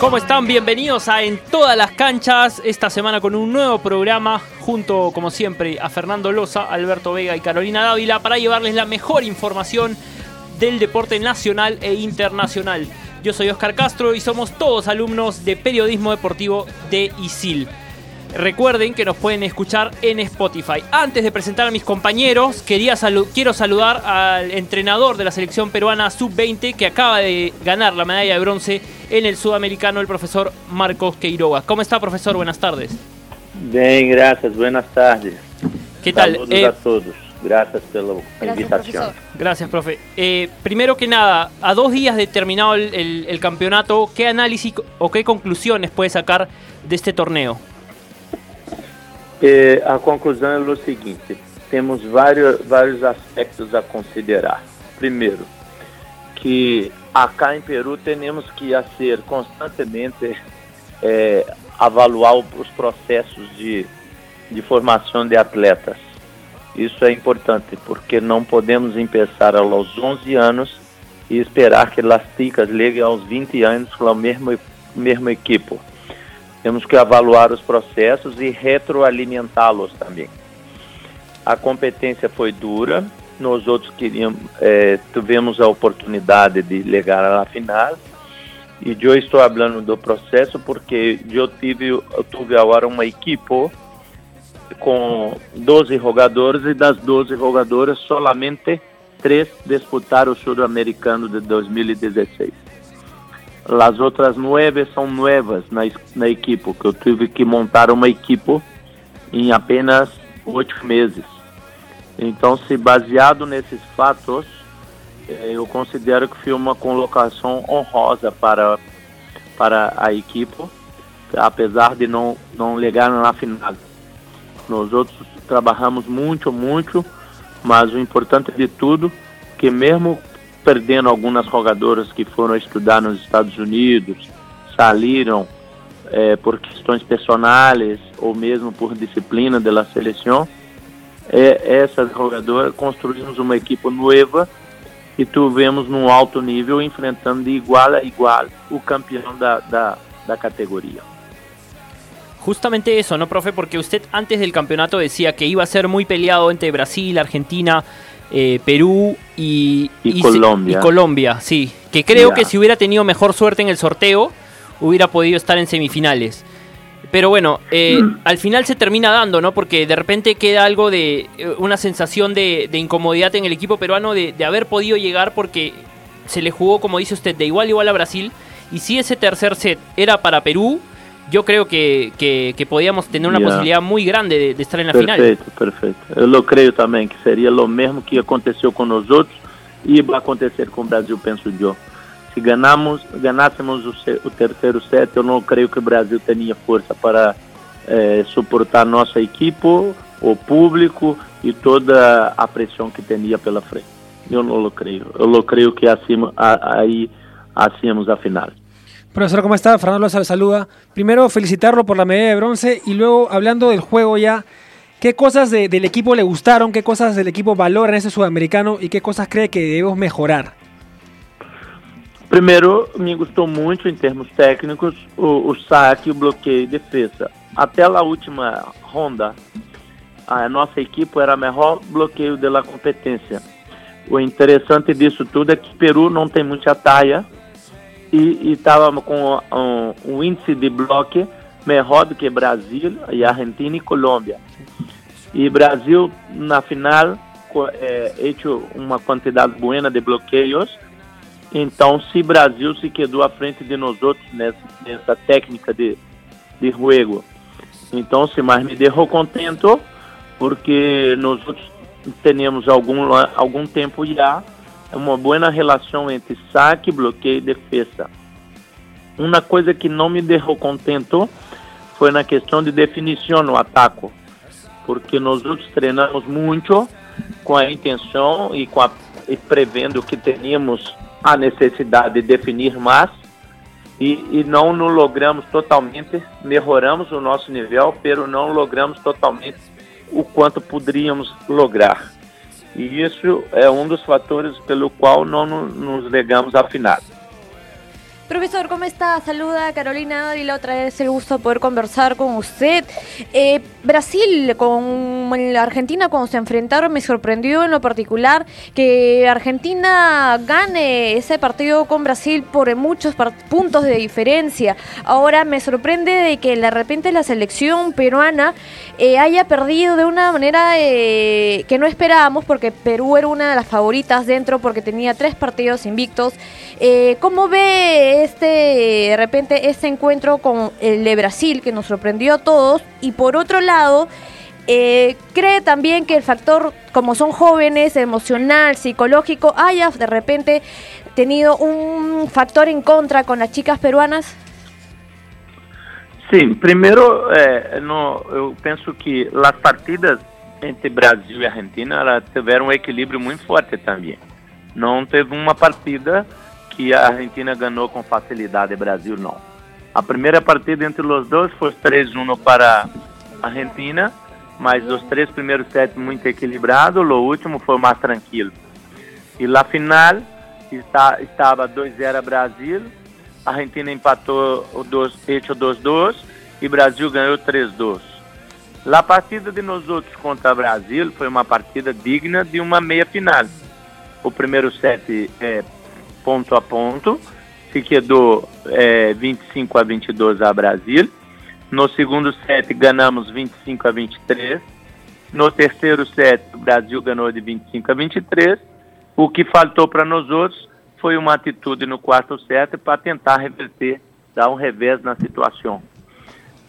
¿Cómo están? Bienvenidos a En todas las canchas, esta semana con un nuevo programa junto, como siempre, a Fernando Loza, Alberto Vega y Carolina Dávila para llevarles la mejor información del deporte nacional e internacional. Yo soy Oscar Castro y somos todos alumnos de periodismo deportivo de ISIL. Recuerden que nos pueden escuchar en Spotify. Antes de presentar a mis compañeros, quería quiero saludar al entrenador de la selección peruana sub-20 que acaba de ganar la medalla de bronce en el sudamericano, el profesor Marcos Queiroga. ¿Cómo está, profesor? Buenas tardes. Bien, gracias. Buenas tardes. ¿Qué tal? Saludos eh, a todos. Gracias por la invitación. Gracias, profe. Eh, primero que nada, a dos días de terminado el campeonato, ¿qué análisis o qué conclusiones puede sacar de este torneo? É, a conclusão é o seguinte: temos vários, vários aspectos a considerar. Primeiro, que acá em Peru temos que ser constantemente é, avaliar os processos de, de formação de atletas. Isso é importante porque não podemos começar aos 11 anos e esperar que as ticas liguem aos 20 anos com a mesma, mesma equipe. Temos que avaliar os processos e retroalimentá-los também. A competência foi dura, nós outros queríamos, é, tivemos a oportunidade de chegar à final. E eu estou falando do processo porque eu tive, eu tive agora uma equipe com 12 jogadores e das 12 jogadoras, somente três disputaram o Sul-Americano de 2016. As outras nove são novas na, na equipe, que eu tive que montar uma equipe em apenas oito meses. Então, se baseado nesses fatos, eh, eu considero que foi uma colocação honrosa para, para a equipe, apesar de não, não chegar na final. Nós outros trabalhamos muito, muito, mas o importante de tudo, que mesmo perdendo algumas jogadoras que foram estudar nos Estados Unidos, saíram é, por questões personais ou mesmo por disciplina da seleção. É, essas jogadoras construímos uma equipe nova e tivemos num alto nível enfrentando de igual a igual o campeão da, da, da categoria. Justamente eso, ¿no, profe? Porque usted antes del campeonato decía que iba a ser muy peleado entre Brasil, Argentina, eh, Perú y, Colombia. Colombia, sí. Que creo que si hubiera tenido mejor suerte en el sorteo, hubiera podido estar en semifinales. Pero bueno, eh, mm. al final se termina dando, ¿no? Porque de repente queda algo de eh, una sensación de, incomodidad en el equipo peruano de, de, haber podido llegar porque se le jugó, como dice usted, de igual a igual a Brasil. Y si ese tercer set era para Perú, yo creo que, que, que podíamos tener uma yeah. possibilidade muito grande de, de, estar na final. Perfeito, perfeito. Eu creio também que seria o mesmo que aconteceu com nós outros e vai acontecer com o Brasil, penso eu. Se ganamos, ganássemos o, o, terceiro set, eu não creio que o Brasil tenha força para eh, suportar nossa equipe, o público e toda a pressão que tinha pela frente. Eu não lo creio. Eu lo creio que assim, aí hacíamos a final. Profesor, ¿cómo está? Fernando López saluda. Primero, felicitarlo por la medalla de bronce y luego, hablando del juego ya, ¿qué cosas del equipo le gustaron? ¿Qué cosas del equipo valoran ese sudamericano y qué cosas cree que debemos mejorar? Primeiro, me gostou muito em termos técnicos o, o saque, o bloqueio e defesa. Até a última ronda, a nossa equipe era melhor bloqueio da competência. O interessante disso tudo é que Peru não tem muita taia, e estava com um, um, índice de bloque melhor do que Brasil e Argentina e Colômbia. E Brasil, na final, é, hecho uma quantidade boa de bloqueios. Então, se Brasil se quedou à frente de nós outros nessa, nessa técnica de, de juego. Então, se mais me deixou contento, porque nós outros temos algum, algum tempo já uma boa relação entre saque, bloqueio e defesa. Uma coisa que não me deixou contento foi na questão de definição no ataque, porque nós outros treinamos muito com a intenção e, com a, e prevendo que teríamos a necessidade de definir mais e, e não nos logramos totalmente, melhoramos o nosso nível, pero não logramos totalmente o quanto poderíamos lograr. E isso é um dos fatores pelo qual não nos legamos à final. Profesor, ¿cómo está? Saluda Carolina y la otra vez el gusto de poder conversar con usted. Eh, Brasil con Argentina cuando se enfrentaron me sorprendió en lo particular que Argentina gane ese partido con Brasil por muchos puntos de diferencia. Ahora me sorprende de que de repente la selección peruana eh, haya perdido de una manera eh, que no esperábamos porque Perú era una de las favoritas dentro porque tenía tres partidos invictos. ¿Cómo ve este, de repente, este encuentro con el de Brasil que nos sorprendió a todos. Y por otro lado, eh, cree también que el factor, como son jóvenes, emocional, psicológico, haya de repente tenido un factor en contra con las chicas peruanas? Sí, primero, eh, no, eu penso que las partidas entre Brasil y Argentina tuvieron un equilibrio muy fuerte también. No teve una partida que a Argentina ganhou com facilidade, o Brasil não. A primeira partida entre os dois foi 3-1 para a Argentina, mas os três primeiros sets muito equilibrados, o último foi mais tranquilo. E lá final está, estava 2-0 Brasil, a Argentina empatou o 2-2 e Brasil ganhou 3-2. A partida de nós outros contra o Brasil foi uma partida digna de uma meia final. O primeiro set é, ponto a ponto, se quedou é, 25 a 22 a Brasil. No segundo set ganhamos 25 a 23. No terceiro set o Brasil ganhou de 25 a 23. O que faltou para nós outros foi uma atitude no quarto set para tentar reverter, dar um revés na situação.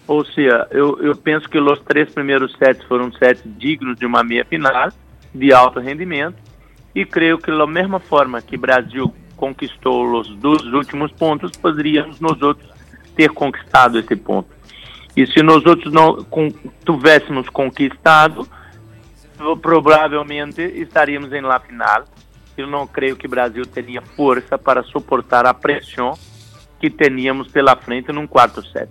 Ou seja, eu, eu penso que os três primeiros sets foram sets dignos de uma meia final, de alto rendimento, e creio que da mesma forma que Brasil conquistou os dois últimos pontos, poderíamos nós outros ter conquistado esse ponto. E se nós outros não com, tivéssemos conquistado, provavelmente estaríamos em la final. Eu não creio que o Brasil teria força para suportar a pressão que teníamos pela frente num quarto set.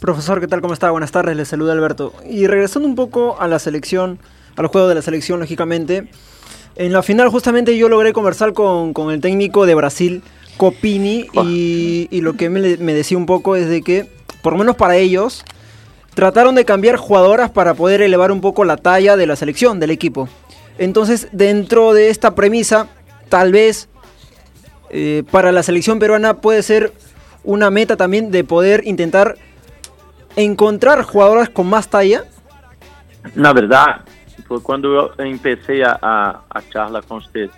Profesor, ¿qué tal? ¿Cómo está? Buenas tardes, le saluda Alberto. Y regresando un poco a la selección, al juego de la selección, lógicamente, En la final justamente yo logré conversar con, el técnico de Brasil, Copini, y, lo que me, decía un poco es de que, por lo menos para ellos, trataron de cambiar jugadoras para poder elevar un poco la talla de la selección, del equipo. Entonces, dentro de esta premisa, tal vez eh, para la selección peruana puede ser una meta también de poder intentar encontrar jugadoras con más talla. La verdad, foi quando eu empecei a, a, a charla com vocês,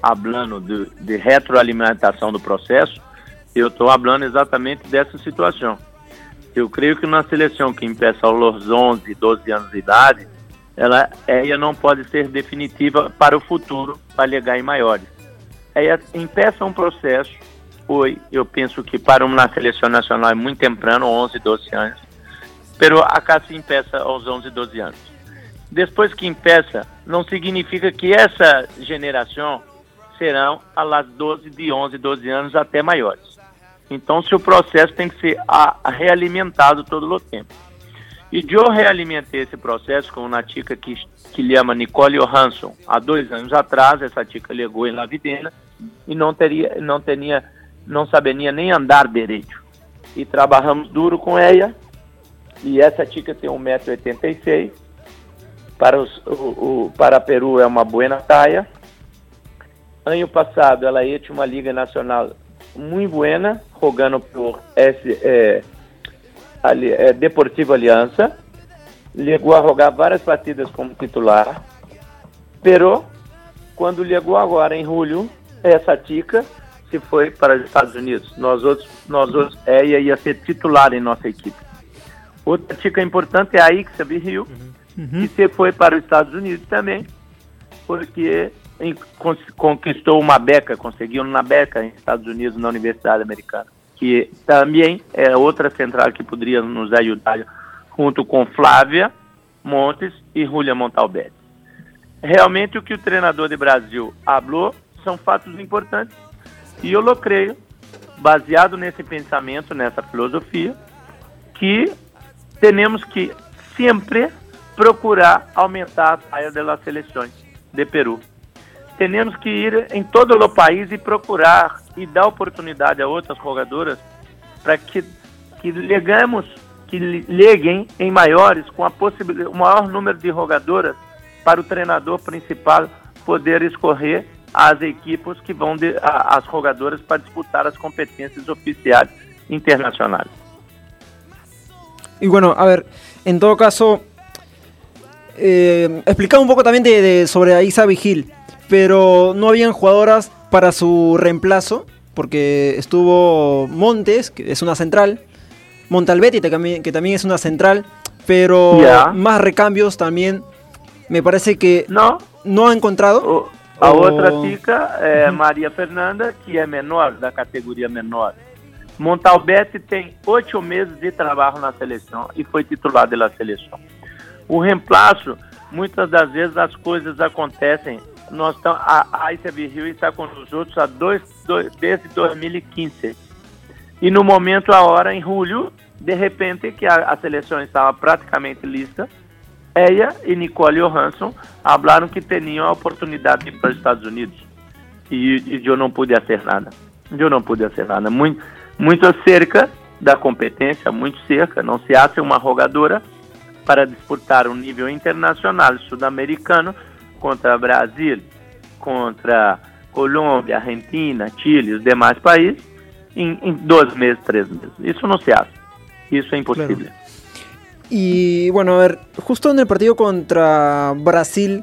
falando de, de retroalimentação do processo, eu estou falando exatamente dessa situação. Eu creio que na seleção que empeça aos 11, 12 anos de idade, ela, ela não pode ser definitiva para o futuro, para chegar em maiores. Ela empeça um processo, foi, eu penso que para uma seleção nacional é muito temprano, 11, 12 anos, pero acá se empeça aos 11, 12 anos depois que empeça, não significa que essa geração serão a las 12, de 11, 12 anos até maiores. Então, seu processo tem que ser a, a realimentado todo o tempo. E eu realimentei esse processo com uma tica que, que chama Nicole Johansson. Há dois anos atrás, essa tica ligou em La Videna e não teria, não tinha, não saberia nem andar direito. E trabalhamos duro com ela. E essa tica tem 1,86m para, os, o, o, para Peru é uma boa taia. Ano passado ela ia uma liga nacional muito boa, jogando por esse, é, ali, é, Deportivo Aliança. Chegou a jogar várias partidas como titular. Pero, quando chegou agora em julho, essa tica se foi para os Estados Unidos. Nós outros, nós outros, ela ia ser titular em nossa equipe. Outra tica importante é a Ixa Rio. Uhum uhum. e se foi para os Estados Unidos também, porque em, conquistou uma beca, conseguiu uma beca nos Estados Unidos na Universidade Americana, que também é outra central que poderia nos ajudar junto com Flávia Montes e Julia Montalbete. Realmente o que o treinador de Brasil falou são fatos importantes e eu creio, baseado nesse pensamento, nessa filosofia, que temos que sempre procurar aumentar a taia das seleções de Peru. temos que ir em todo o país e procurar e dar oportunidade a outras jogadoras para que, que legamos, que leguem em maiores com a possibilidade, o maior número de jogadoras para o treinador principal poder escorrer as equipes que vão de, a, as jogadoras para disputar as competências oficiais internacionais. Y bueno, a ver, en todo caso, eh, explicaba un poco también de, de sobre Isa Vigil, pero no habían jugadoras para su reemplazo, porque estuvo Montes, que es una central, Montalbetti, que también es una central, pero más recambios también me parece que Não, no ha encontrado. a O- outra fica é Maria Fernanda, que é menor, da categoria menor. Montalbete tem oito meses de trabalho na seleção e foi titular da seleção. O reemplaço, muitas das vezes as coisas acontecem. Nós tam, a Aisha Virgil está com os outros há dois, dois, desde 2015. E no momento, a hora, em julho, de repente, que a, a seleção estava praticamente lista, ela e Nicole Johansson falaram que tinham a oportunidade de ir para os Estados Unidos. E, e eu não pude fazer nada. Eu não pude fazer nada. Muito, muito cerca da competência, muito cerca. Não se acha uma jogadora para disputar um nível internacional sul-americano contra Brasil, contra Colômbia, Argentina, Chile, os demais países, em, em dois meses, três meses. Isso não se acha. Isso é impossível. Y bueno, a ver, justo en el partido contra Brasil,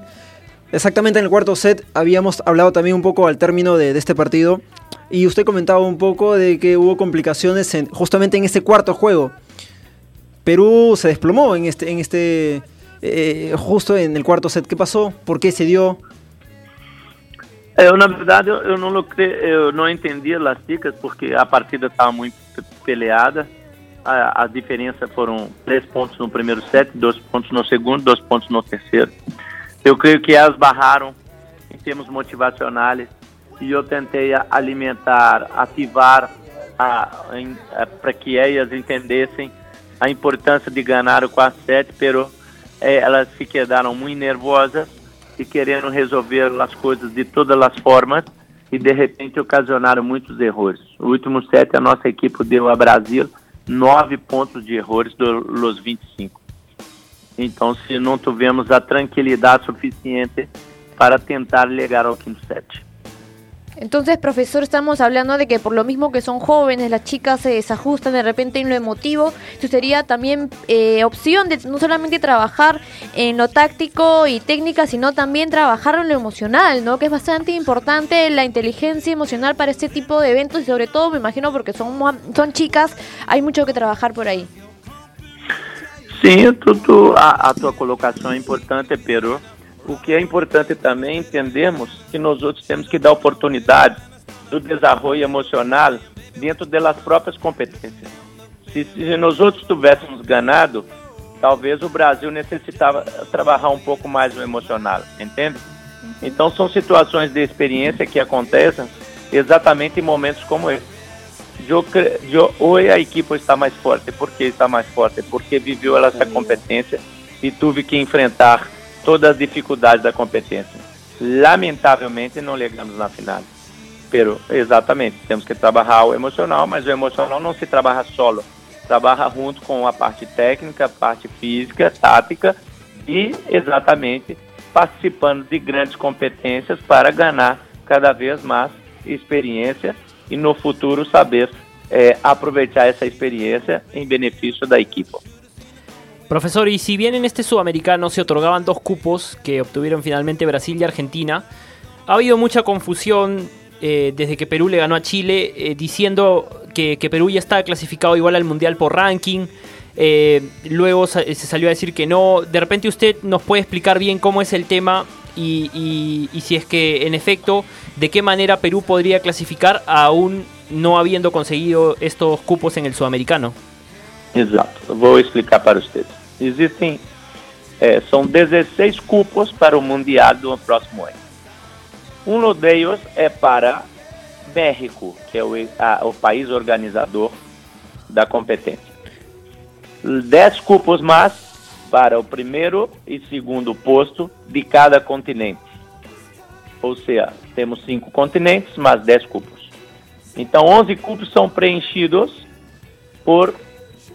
exactamente en el cuarto set, habíamos hablado también un poco al término de, de este partido. Y usted comentaba un poco de que hubo complicaciones en- justamente en este cuarto juego. Perú se desplomó en este, en este eh, justo en el cuarto set. ¿Qué pasó? ¿Por qué se dio? Eu, na verdade, eu, eu não eu não entendi as dicas porque a partida estava muito peleada. A, as diferenças foram três pontos no primeiro set, dois pontos no segundo, dois pontos no terceiro. Eu creio que elas barraram em termos motivacionais e eu tentei a- alimentar, ativar para que elas entendessem a importância de ganhar o quarto set, pero eh, elas se quedaram muito nervosas e querendo resolver as coisas de todas as formas e de repente ocasionaram muitos erros. O último set a nossa equipe deu a Brasil nove pontos de erros dos 25. Então, se não tivemos a tranquilidade suficiente para tentar llegar ao quinto set. Entonces, profesor, estamos hablando de que por lo mismo que son jóvenes, las chicas se desajustan de repente en lo emotivo. Esto sería también eh, opción de no solamente trabajar en lo táctico y técnica, sino también trabajar en lo emocional, ¿no? Que es bastante importante la inteligencia emocional para este tipo de eventos y sobre todo, me imagino, porque son, son chicas, hay mucho que trabajar por ahí. Sim, tudo, a, a é importante, Pedro. O que é importante também entendemos que nós outros temos que dar oportunidade do desenvolvimento emocional dentro das próprias competências. Se, se nós outros tivéssemos ganhado, talvez o Brasil necessitava trabalhar um pouco mais o emocional, entende? Então são situações de experiência que acontecem exatamente em momentos como esse. Ou a equipe está mais forte, por que está mais forte? Porque viveu essa competência e teve que enfrentar todas as dificuldades da competência. Lamentavelmente não chegamos na final. Pero, exatamente, temos que trabalhar o emocional, mas o emocional não se trabalha solo. Trabalha junto com a parte técnica, a parte física, tática e, exatamente, participando de grandes competências para ganhar cada vez mais experiência e no futuro saber eh, aproveitar essa experiência em benefício da equipe. Profesor, y si bien en este sudamericano se otorgaban dos cupos que obtuvieron finalmente Brasil y Argentina, ha habido mucha confusión eh, desde que Perú le ganó a Chile, eh, diciendo que, Perú ya estaba clasificado igual al Mundial por ranking. eh, luego se salió a decir que no. De repente usted nos puede explicar bien cómo es el tema y, y- si es que en efecto, de qué manera Perú podría clasificar aún no habiendo conseguido estos cupos en el sudamericano. Exato. Vou explicar para vocês. Existem, eh, são 16 cupos para o Mundial do próximo ano. Um deles é para México, que é o, a- o país organizador da competência. 10 cupos mais para o primeiro e segundo posto de cada continente. Ou seja, temos cinco continentes, mais 10 cupos. Então, 11 cupos são preenchidos por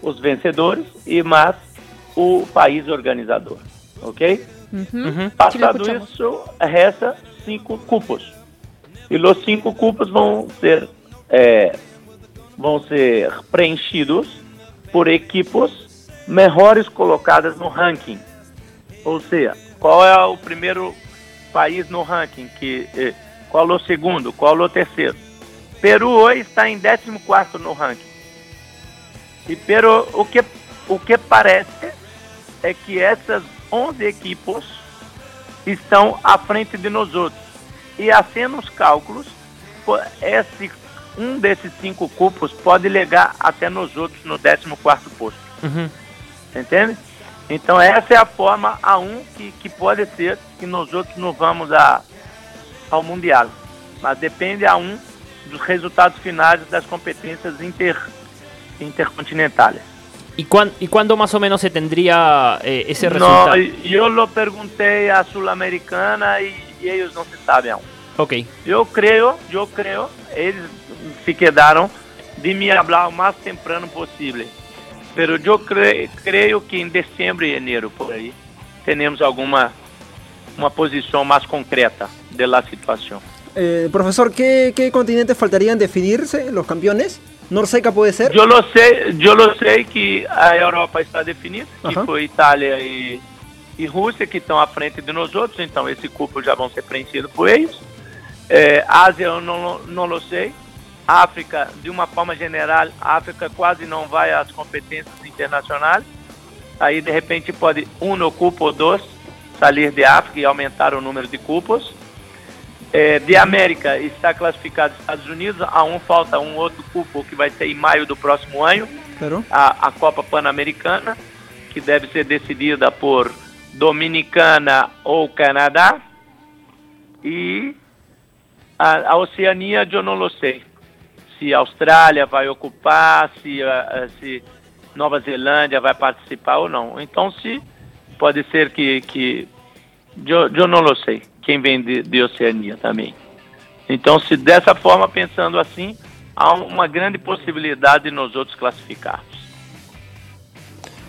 os vencedores e mais o país organizador. Ok? Uhum. Passado lo escuchamos. isso, resta cinco cupos. E os cinco cupos vão ser, é, vão ser preenchidos por equipos melhores colocadas no ranking. Ou seja, qual é o primeiro país no ranking? Que, eh, qual é o segundo? Qual é o terceiro? Peru hoje está em 14 no ranking. E Peru, o que, o que parece é que essas 11 equipos estão à frente de nós outros. E assim nos cálculos, esse, um desses cinco cupos pode legar até nos outros no 14 posto. Uhum. Entende? Então essa é a forma a um que, que pode ser que nós outros não vamos a, ao Mundial. Mas depende a um dos resultados finais das competências inter, intercontinentais. ¿Y, cuán- ¿Y cuándo más o menos se tendría eh, ese No, resultado? eu lo perguntei à Sul-Americana e, e eles não se sabem aún. Ok. Eu creio, eu creio, eles se quedaram de me falar o mais temprano possível. Pero eu creio, creio que em dezembro e janeiro, por aí, teremos alguma uma posição mais concreta da situação. Eh, profesor, ¿qué, ¿qué continentes faltarían definirse los campeones? ¿Norseca puede ser? Eu lo sei, eu lo sei que a Europa está definida, que foi Itália e, e Rússia que estão à frente de nós outros, então esse cupo já vão ser preenchidos por eles. É, Ásia eu não, não lo sei. África, de uma forma geral, a África quase não vai às competências internacionais. Aí de repente pode um no cupo ou dois sair de África e aumentar o número de cupos. É, de América está classificado Estados Unidos, a um falta um outro cupo que vai ser em maio do próximo ano, a, a Copa Pan-Americana, que deve ser decidida por Dominicana ou Canadá. E a, a Oceania eu não lo sei. Se a Austrália vai ocupar, se, a- se Nova Zelândia vai participar ou não. Então, se pode ser que, que eu, eu não lo sei. Quem vem de, de Oceania também. Então, se dessa forma, pensando assim, há uma grande possibilidade de nós outros classificarmos.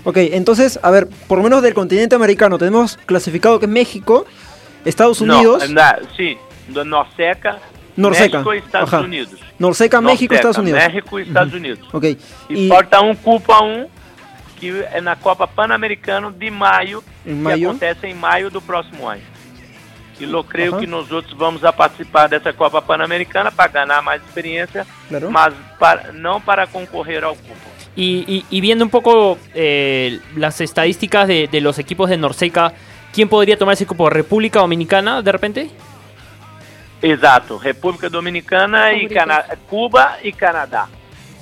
Ok, entonces, a ver, por lo menos del continente americano tenemos clasificado que México, Estados Unidos, na, sim, do Norseca, Norseca, México e Estados ajá. Unidos. Norseca, México, Norseca, Estados Unidos. México e Estados Unidos. Ok, E, y falta um cupo a um, que é na Copa Pan-Americana de maio, Em que maio. acontece em maio do próximo ano. E eu creio Aham. que nós outros vamos a participar dessa Copa Pan-Americana para ganhar mais experiência, Claro. mas para, não para concorrer ao cupo. Y, y- y viendo un poco eh, las estadísticas de, de los equipos de Norseca, ¿quién podría tomar ese cupo? ¿República Dominicana de repente? Exato, República Dominicana e Favoritos. Cana Cuba e Canadá.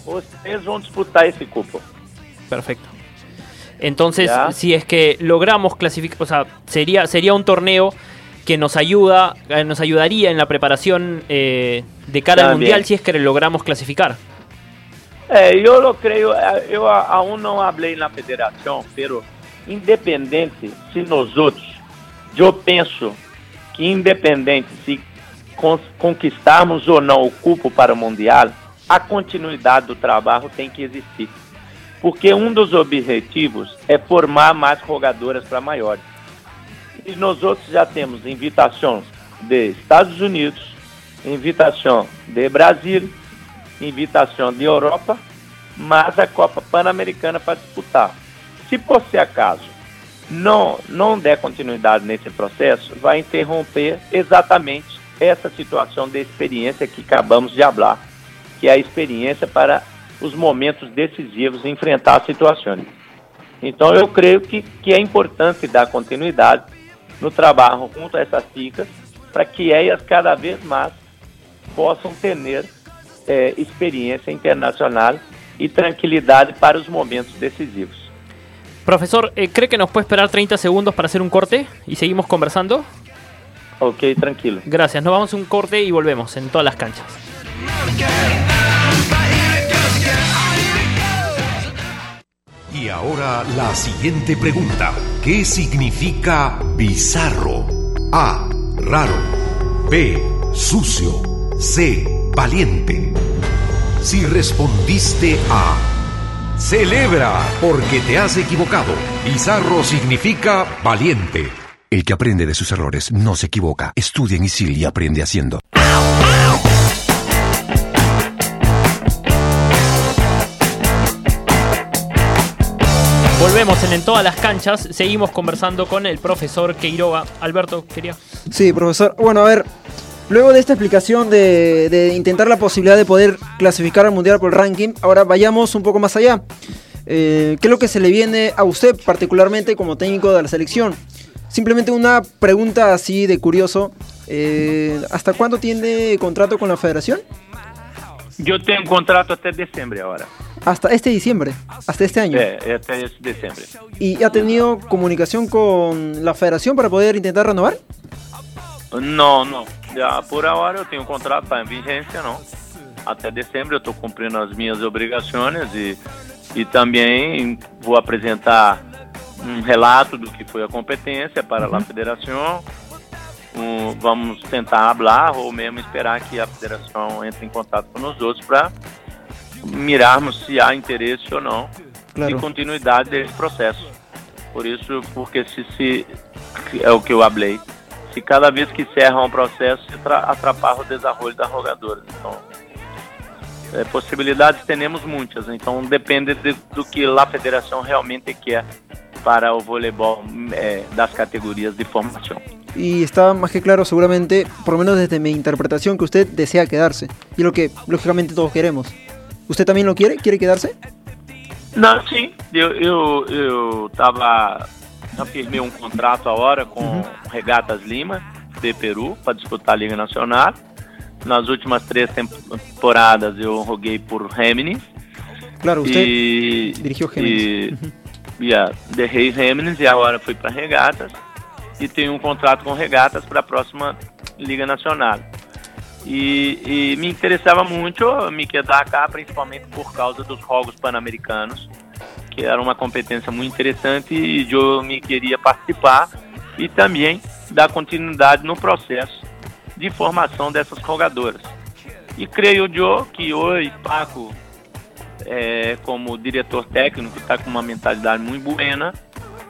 Os três vão disputar esse cupo. Perfecto. Entonces, Ya. si es que logramos clasificar, o sea, sería, sería un torneo que nos ayuda, eh, nos ayudaría en la preparación eh, de cara al También. mundial si es que logramos clasificar. É, eu não creio, eu a- aún não falei na federação, pero independente se nós outros, eu penso que independente se con- conquistarmos ou não o cupo para o Mundial, a continuidade do trabalho tem que existir. Porque um dos objetivos é formar mais jogadoras para maiores. E nós outros já temos invitações de Estados Unidos, invitação de Brasil, invitação de Europa, mas a Copa Pan-Americana para disputar. Se por se acaso não, não der continuidade nesse processo, vai interromper exatamente essa situação de experiência que acabamos de falar, que é a experiência para os momentos decisivos enfrentar situações. Então eu creio que, que é importante dar continuidade no trabalho junto a essas ficas para que elas cada vez mais possam ter eh, experiência internacional e tranquilidade para os momentos decisivos. Profesor, eh, ¿cree que nos puede esperar 30 segundos para hacer un corte y seguimos conversando? Ok, tranquilo. Gracias, nos vamos a un corte y volvemos en todas las canchas. Y ahora la siguiente pregunta. ¿Qué significa bizarro? A. Raro. B. Sucio. C. Valiente. Si respondiste A. Celebra porque te has equivocado. Bizarro significa valiente. El que aprende de sus errores no se equivoca. Estudia en ISIL y aprende haciendo. Volvemos en, en todas las canchas. Seguimos conversando con el profesor Queiroga. Alberto, quería. Sí, profesor. Bueno, a ver, luego de esta explicación de, de intentar la posibilidad de poder clasificar al Mundial por ranking, ahora vayamos un poco más allá. Eh, ¿Qué es lo que se le viene a usted particularmente como técnico de la selección? Simplemente una pregunta así de curioso. eh, ¿Hasta cuándo tiene contrato con la federación? Tenho um contrato até dezembro agora. Hasta este diciembre, hasta este año. É, é até esse dezembro. ¿Y ha tenido comunicación con la federación para poder intentar renovar? Não, não. Já por agora eu tenho um contrato, está em vigência, não. Até dezembro eu estou cumprindo as minhas obrigações e, e também vou apresentar um relato do que foi a competência para a federação. Um, vamos tentar hablar ou mesmo esperar que a federação entre em contato com nós outros para mirarmos se há interesse ou não de Claro. continuidade desse processo. Por isso, porque se, se é o que eu hablei, se cada vez que encerra um processo, se tra- atrapalha o desenvolvimento da jogadora. Então, é, possibilidades temos muitas, então depende de- do que a federação realmente quer para o voleibol é, das categorias de formação. Y está más que claro, seguramente, por lo menos desde mi interpretación, que usted desea quedarse. Y lo que, lógicamente, todos queremos. ¿Usted también lo quiere? ¿Quiere quedarse? Não, sim. Eu eu eu estava já firmei um contrato agora com Regatas Lima de Peru para disputar a Liga Nacional. Nas últimas três temporadas eu roguei por Géminis Claro, e dirigiu Géminis. E, yeah, derrei Géminis e agora fui para Regatas e tenho um contrato com Regatas para a próxima Liga Nacional. E, e me interessava muito me quedar cá, principalmente por causa dos Jogos Pan-Americanos, que era uma competência muito interessante e eu me queria participar e também dar continuidade no processo de formação dessas jogadoras. E creio eu que hoje Paco, é, como diretor técnico, está com uma mentalidade muito buena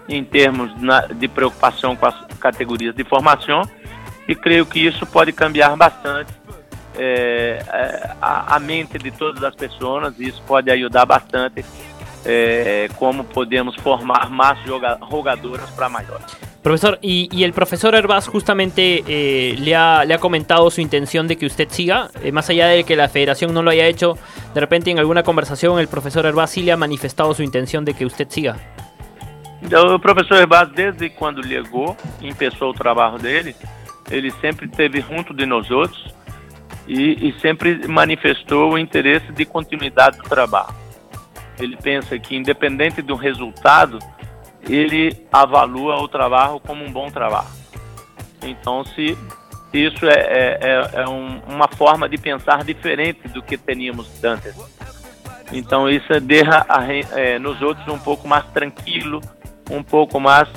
em termos de preocupação com as categorias de formação e creio que isso pode cambiar bastante é, a, a mente de todas as pessoas e isso pode ajudar bastante é, como podemos formar mais joga- jogadoras para maiores. Profesor, y, y el profesor Herbaz justamente eh, le, ha, le ha comentado su intención de que usted siga, eh, más allá de que la federación no lo haya hecho, de repente en alguna conversación el profesor Herbaz sí le ha manifestado su intención de que usted siga. O professor Herbaz, desde quando chegou começou o trabalho dele, ele sempre esteve junto de nós outros e, e sempre manifestou o interesse de continuidade do trabalho. Ele pensa que, independente do resultado, ele avalua o trabalho como um bom trabalho. Então, se isso é, é, é- é um- uma forma de pensar diferente do que teníamos antes. Então isso deixa a eh, nos outros um pouco mais tranquilo, um pouco mais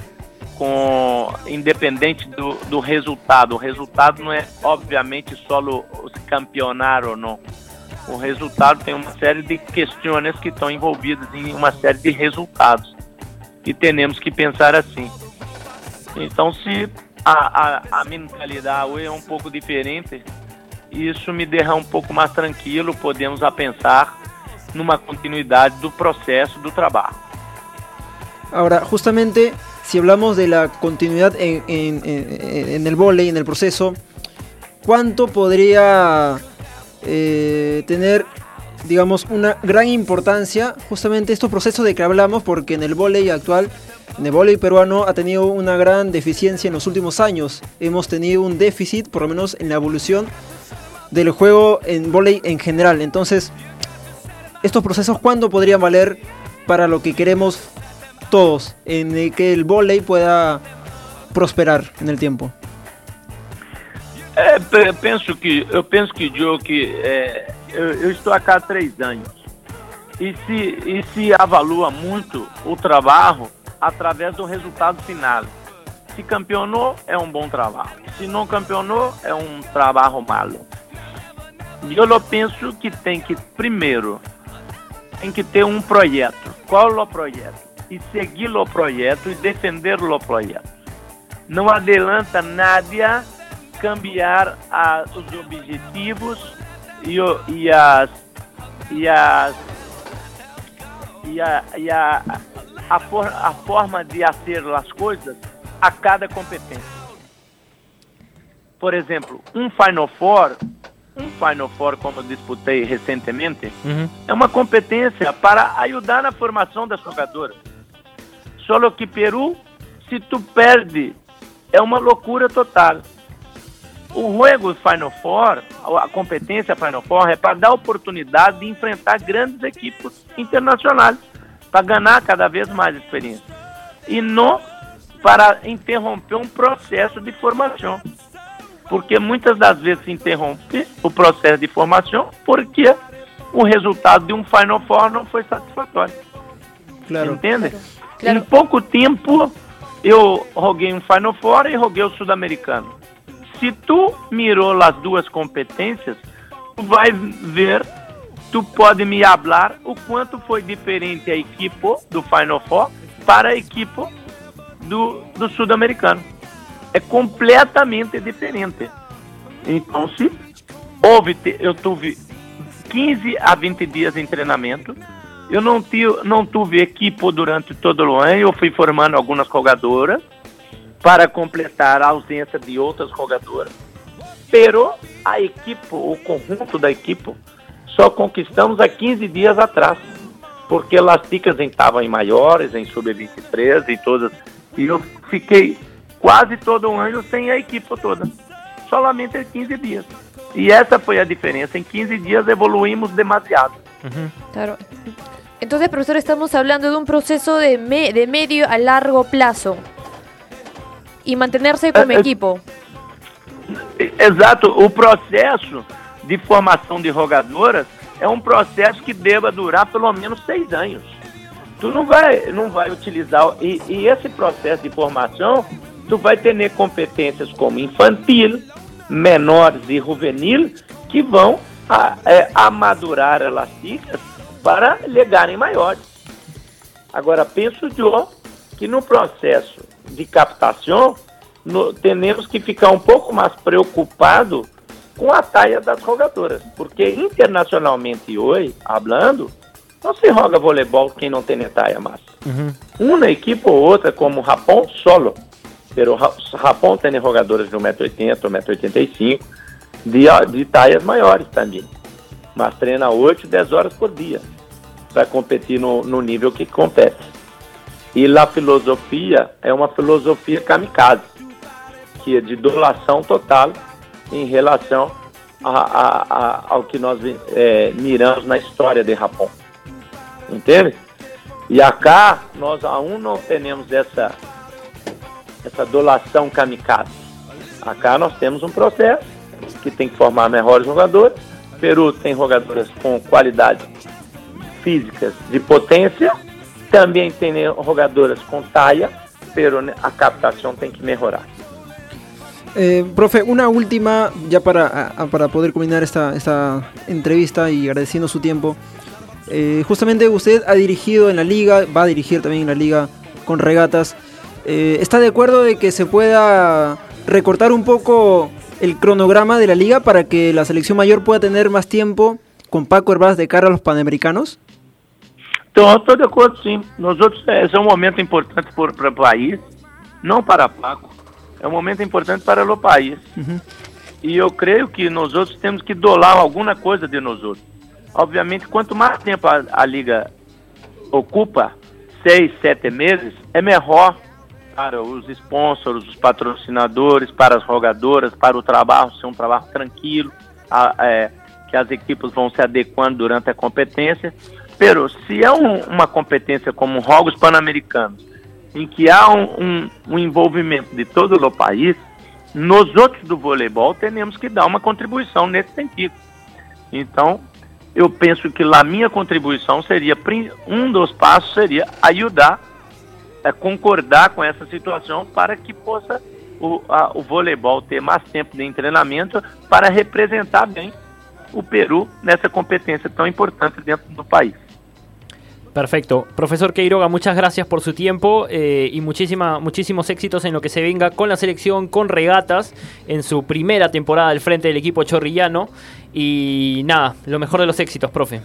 com independente do, do resultado. O resultado não é obviamente só o, campeonar ou não. O resultado tem uma série de questões que estão envolvidas em uma série de resultados e temos que pensar assim. Então se a, a, a mentalidade é um pouco diferente, isso me deixa um pouco mais tranquilo, podemos a pensar numa continuidade do processo do trabalho. Ahora, justamente, si hablamos de la continuidad en, en- en- en el volei, en el proceso, ¿cuánto podría eh, tener, digamos, una gran importancia justamente estos procesos de que hablamos? Porque en el volei actual, en el volei peruano, ha tenido una gran deficiencia en los últimos años. Hemos tenido un déficit, por lo menos en la evolución del juego en volei en general. Entonces, estos procesos, ¿cuándo podrían valer para lo que queremos todos, en que el volei pueda prosperar en el tiempo? É, pe- penso que eu penso que Joe que é, eu, eu estou aqui há três anos e se e se avalua muito o trabalho através do resultado final. se campeonou, é um bom trabalho. Se não campeonou, é um trabalho malo. E eu penso que tem que, primeiro, tem que ter um projeto. Qual é o projeto? E seguir o projeto e defender o projeto. Não adianta nada cambiar a, os objetivos e, o, e as e as e a, e a, a, for, a forma de fazer as coisas a cada competência. Por exemplo, um Final Four, um Final Four como eu disputei recentemente, Uhum. é uma competência para ajudar na formação das jogadoras. Só que Peru, se tu perde, é uma loucura total. O jogo Final Four, a competência Final Four é para dar oportunidade de enfrentar grandes equipes internacionais, para ganhar cada vez mais experiência. E não para interromper um processo de formação. Porque muitas das vezes se interrompe o processo de formação porque o resultado de um Final Four não foi satisfatório. Claro. Entende? Claro. Em pouco tempo eu roguei um Final Four e roguei o Sul-Americano. Se tu mirou as duas competências, tu vai ver, tu pode me hablar o quanto foi diferente a equipe do Final Four para a equipe do, do Sul-Americano. É completamente diferente. Então, se houve, eu tive 15 a 20 dias em treinamento, eu não, tive, não tive equipe durante todo o ano, eu fui formando algumas jogadoras para completar a ausência de outras jogadoras. Pero a equipe, o conjunto da equipe, só conquistamos há 15 dias atrás, porque as ticas estavam em maiores, em sub-23 e todas. E eu fiquei quase todo um ano sem a equipe toda, solamente em 15 dias. E essa foi a diferença. Em 15 dias evoluímos demasiado. Claro. Entonces, profesor, estamos hablando de un proceso de, me- de medio a largo plazo. Y mantenerse como Eh, eh, equipo. Exato, o processo de formação de jogadoras é um processo que deva durar pelo menos seis anos. Tu não vai, não vai utilizar e, e esse processo de formação, tu vai ter competências como infantil, menores e juvenil que vão a, é, amadurar elas para legarem maiores. Agora, penso eu que no processo de captação, no, temos que ficar um pouco mais preocupado com a taia das jogadoras, porque internacionalmente hoje, hablando, não se joga voleibol quem não tem taia mais. Uma equipe ou outra, como Japão, solo. Pero tem jogadoras de 1,80m, 1,85m, de, de taias maiores também. Mas treina 8, 10 horas por dia para competir no, no nível que compete. E a filosofia é uma filosofia kamikaze, que é de doação total em relação a, a- a- ao que nós eh, miramos na história de Japão. Entende? E acá nós aún não temos essa, essa doação kamikaze. Acá nós temos um processo que tem que formar melhores jogadores. Peru tem jogadoras com qualidade físicas de potência, também tem jogadoras com taia, pero a captação tem que melhorar. Eh, profe, una última, ya para, para poder culminar esta, esta entrevista y agradeciendo su tiempo. Eh, justamente usted ha dirigido en la liga, va a dirigir también en la liga con regatas. Eh, ¿Está de acuerdo de que se pueda recortar un poco el cronograma de la liga para que la selección mayor pueda tener más tiempo con Paco Herbaz de cara a los panamericanos? Então, estou de acordo sim. Nós outros, esse é um momento importante por- para o país, não para Paco. É um momento importante para o país. E eu creio que nós outros temos que dolar alguma coisa de nós outros. Obviamente, quanto mais tempo a, a liga ocupa, seis, sete meses, é melhor para os sponsors, os patrocinadores, para as jogadoras, para o trabalho ser um trabalho tranquilo, a- é, que as equipes vão se adequando durante a competência. Pero se é um- uma competência como Jogos Pan-Americanos, em que há um, um- um envolvimento de todo o país, nós outros do voleibol temos que dar uma contribuição nesse sentido. Então, eu penso que lá minha contribuição seria, um dos passos seria ajudar é, concordar com essa situação para que possa o, a, o voleibol ter mais tempo de treinamento para representar bem o Peru nessa competência tão importante dentro do país. Perfecto. Profesor Queiroga, muchas gracias por su tiempo eh, y muchísima, muchísimos éxitos en lo que se venga con la selección, con regatas, en su primera temporada al frente del equipo chorrillano. Y nada, lo mejor de los éxitos, profe.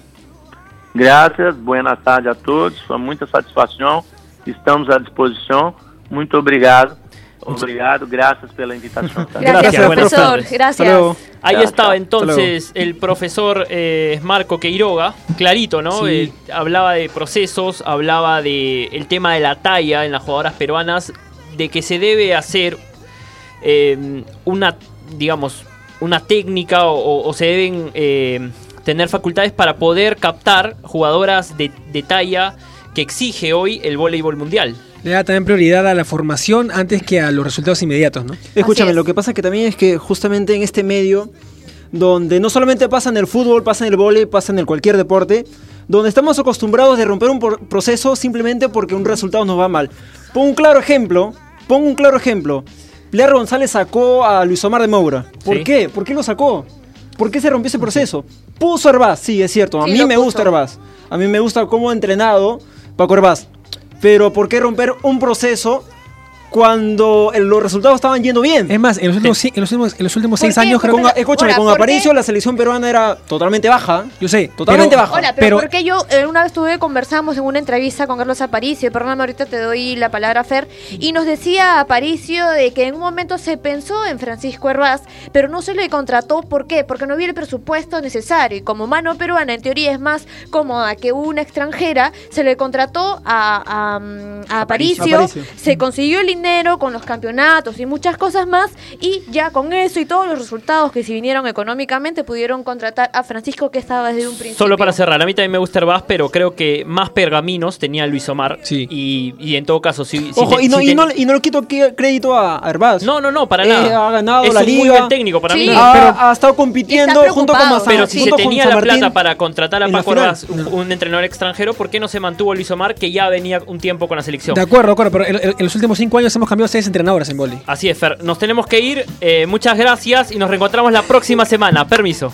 Gracias, buenas tardes a todos, foi muita satisfação, estamos à disposição, muito obrigado. Obrigado, gracias pela invitación. Gracias, Gracias, profesor. Gracias. Ahí Chao, estaba entonces el profesor eh, Marco Queiroga, clarito, ¿no? Sí. Eh, hablaba de procesos, hablaba de el tema de la talla en las jugadoras peruanas, de que se debe hacer eh, una, digamos, una técnica o, o- o se deben eh, tener facultades para poder captar jugadoras de, de talla que exige hoy el voleibol mundial. Le da también prioridad a la formación antes que a los resultados inmediatos, ¿no? Escúchame, es. lo que pasa que también es que justamente en este medio, donde no solamente pasa en el fútbol, pasa en el vóley, pasa en el cualquier deporte, donde estamos acostumbrados de romper un proceso simplemente porque un resultado nos va mal. Pongo un claro ejemplo, pongo un claro ejemplo. Lear González sacó a Luis Omar de Moura. ¿Por Sí. qué? ¿Por qué lo sacó? ¿Por qué se rompió ese proceso? Puso a Herbaz, sí, es cierto. A Sí, mí me puso. gusta Herbaz. A mí me gusta cómo ha entrenado Paco Herbaz. Pero ¿por qué romper un proceso cuando los resultados estaban yendo bien? Es más, en los últimos, ci- en los últimos, en los últimos ¿Por seis qué? años creo Con- que... escúchame, con. Aparicio la selección peruana era totalmente baja. Yo sé, Totalmente pero- baja. Hola, pero, Pero- ¿por qué yo eh, una vez tuve, conversamos en una entrevista con Carlos Aparicio, perdóname, ahorita te doy la palabra, Fer, y nos decía Aparicio de que en un momento se pensó en Francisco Hervás, pero no se le contrató, ¿por qué? Porque no había el presupuesto necesario, y como mano peruana en teoría es más cómoda que una extranjera, se le contrató a, a, mm, a Aparicio, Aparicio. se consiguió el dinero con los campeonatos y muchas cosas más, y ya con eso y todos los resultados que se vinieron económicamente pudieron contratar a Francisco que estaba desde un principio. Solo para cerrar, a mí también me gusta Herbaz, pero creo que más pergaminos tenía Luis Omar. Sí. Y, y en todo caso, si. si Ojo, te- y, no, si y, ten- no, y no le quito crédito a Herbaz. No, no, no, para Eh, nada. ha ganado es la un muy liga. buen técnico para Sí. mí. ha, Pero- ha estado compitiendo junto con. Mazan- Pero si se tenía la Martín plata para contratar a Paco un, un entrenador extranjero, ¿por qué no se mantuvo Luis Omar, que ya venía un tiempo con la selección? De acuerdo, de acuerdo, pero en- en los últimos cinco años hemos cambiado seis entrenadores en vóley. Así es, Fer. Nos tenemos que ir. Eh, muchas gracias y nos reencontramos la próxima semana. Permiso.